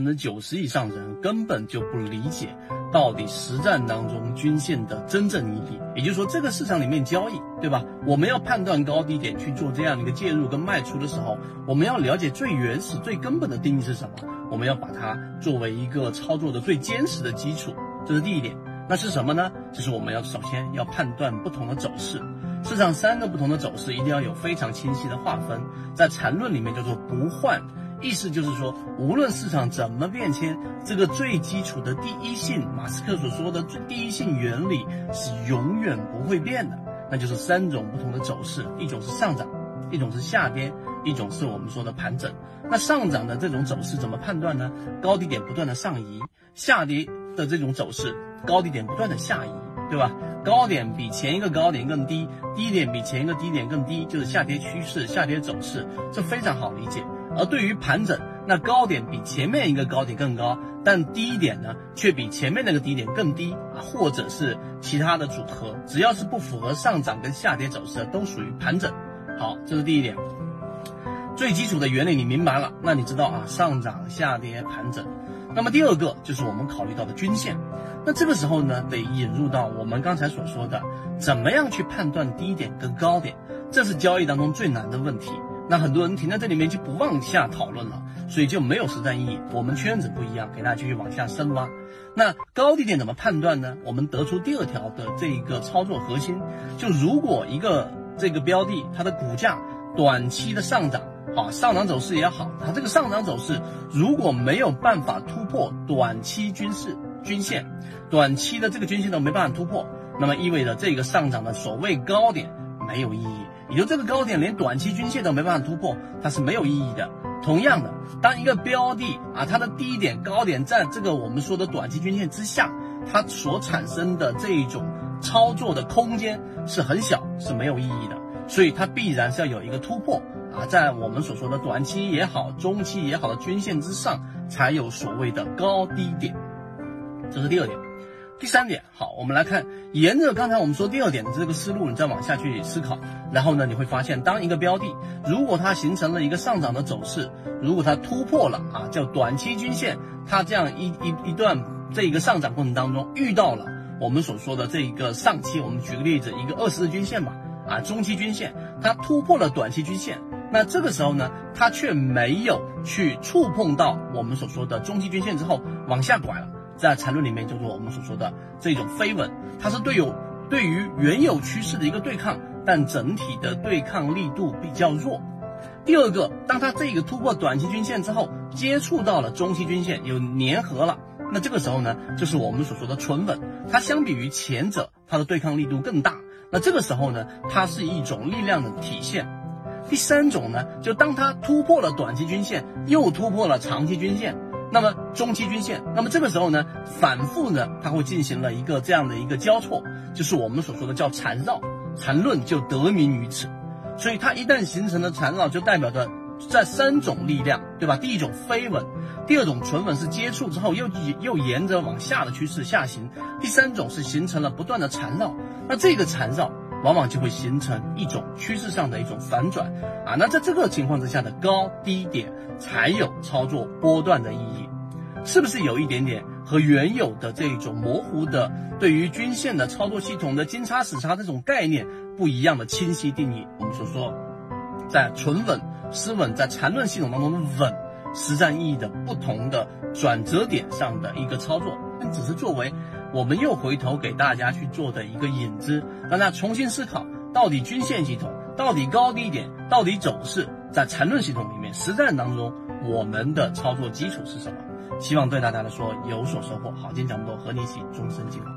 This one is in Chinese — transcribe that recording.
百分之九十以上的人根本就不理解到底实战当中均线的真正意义。也就是说，这个市场里面交易，对吧？我们要判断高低点去做这样的一个介入跟卖出的时候，我们要了解最原始、最根本的定义是什么？我们要把它作为一个操作的最坚实的基础，这是第一点。那是什么呢？就是我们要首先要判断不同的走势。市场三个不同的走势一定要有非常清晰的划分，在缠论里面叫做不换，意思就是说，无论市场怎么变迁，这个最基础的第一性，马斯克所说的最第一性原理是永远不会变的，那就是三种不同的走势，一种是上涨，一种是下跌，一种是我们说的盘整。那上涨的这种走势怎么判断呢？高低点不断的上移，下跌的这种走势，高低点不断的下移，对吧？高点比前一个高点更低，低点比前一个低点更低，就是下跌趋势、下跌走势，这非常好理解。而对于盘整，那高点比前面一个高点更高，但低点呢却比前面那个低点更低啊，或者是其他的组合，只要是不符合上涨跟下跌走势的，都属于盘整。好，这是第一点。最基础的原理你明白了，那你知道啊，上涨、下跌、盘整。那么第二个就是我们考虑到的均线。那这个时候呢，得引入到我们刚才所说的，怎么样去判断低点跟高点，这是交易当中最难的问题。那很多人停在这里面就不往下讨论了，所以就没有实战意义。我们圈子不一样，给大家继续往下深挖。那高低点怎么判断呢？我们得出第二条的这一个操作核心，就如果一个这个标的它的股价短期的上涨，啊上涨走势也好，它这个上涨走势如果没有办法突破短期均势。均线，短期的这个均线都没办法突破，那么意味着这个上涨的所谓高点没有意义，也就这个高点连短期均线都没办法突破，它是没有意义的。同样的，当一个标的啊，它的低点、高点在这个我们说的短期均线之下，它所产生的这种操作的空间是很小，是没有意义的。所以它必然是要有一个突破啊，在我们所说的短期也好、中期也好的均线之上，才有所谓的高低点。这是第二点，第三点，好，我们来看，沿着刚才我们说第二点的这个思路，你再往下去思考，然后呢，你会发现，当一个标的如果它形成了一个上涨的走势，如果它突破了啊，叫短期均线，它这样一一一段这一个上涨过程当中遇到了我们所说的这一个上期，我们举个例子，一个二十日均线吧，啊，中期均线，它突破了短期均线，那这个时候呢，它却没有去触碰到我们所说的中期均线之后往下拐了。在缠论里面叫做我们所说的这种飞稳，它是对有对于原有趋势的一个对抗，但整体的对抗力度比较弱。第二个，当它这个突破短期均线之后，接触到了中期均线有粘合了，那这个时候呢，就是我们所说的纯稳，它相比于前者，它的对抗力度更大。那这个时候呢，它是一种力量的体现。第三种呢，就当它突破了短期均线，又突破了长期均线。那么中期均线，那么这个时候呢，反复呢，它会进行了一个这样的一个交错，就是我们所说的叫缠绕，缠论就得名于此。所以它一旦形成了缠绕，就代表着在三种力量，对吧？第一种飞稳，第二种纯稳是接触之后又又沿着往下的趋势下行，第三种是形成了不断的缠绕。那这个缠绕往往就会形成一种趋势上的一种反转啊。那在这个情况之下的高低点才有操作波段的意义。是不是有一点点和原有的这种模糊的对于均线的操作系统的金叉死叉这种概念不一样的清晰定义？我们所说，在纯稳、失稳，在缠论系统当中的稳，实战意义的不同的转折点上的一个操作，那只是作为我们又回头给大家去做的一个引子，让大家重新思考到底均线系统、到底高低点、到底走势，在缠论系统里面实战当中我们的操作基础是什么？希望对大家来说有所收获。好，今天讲这么多，和你一起终身进化。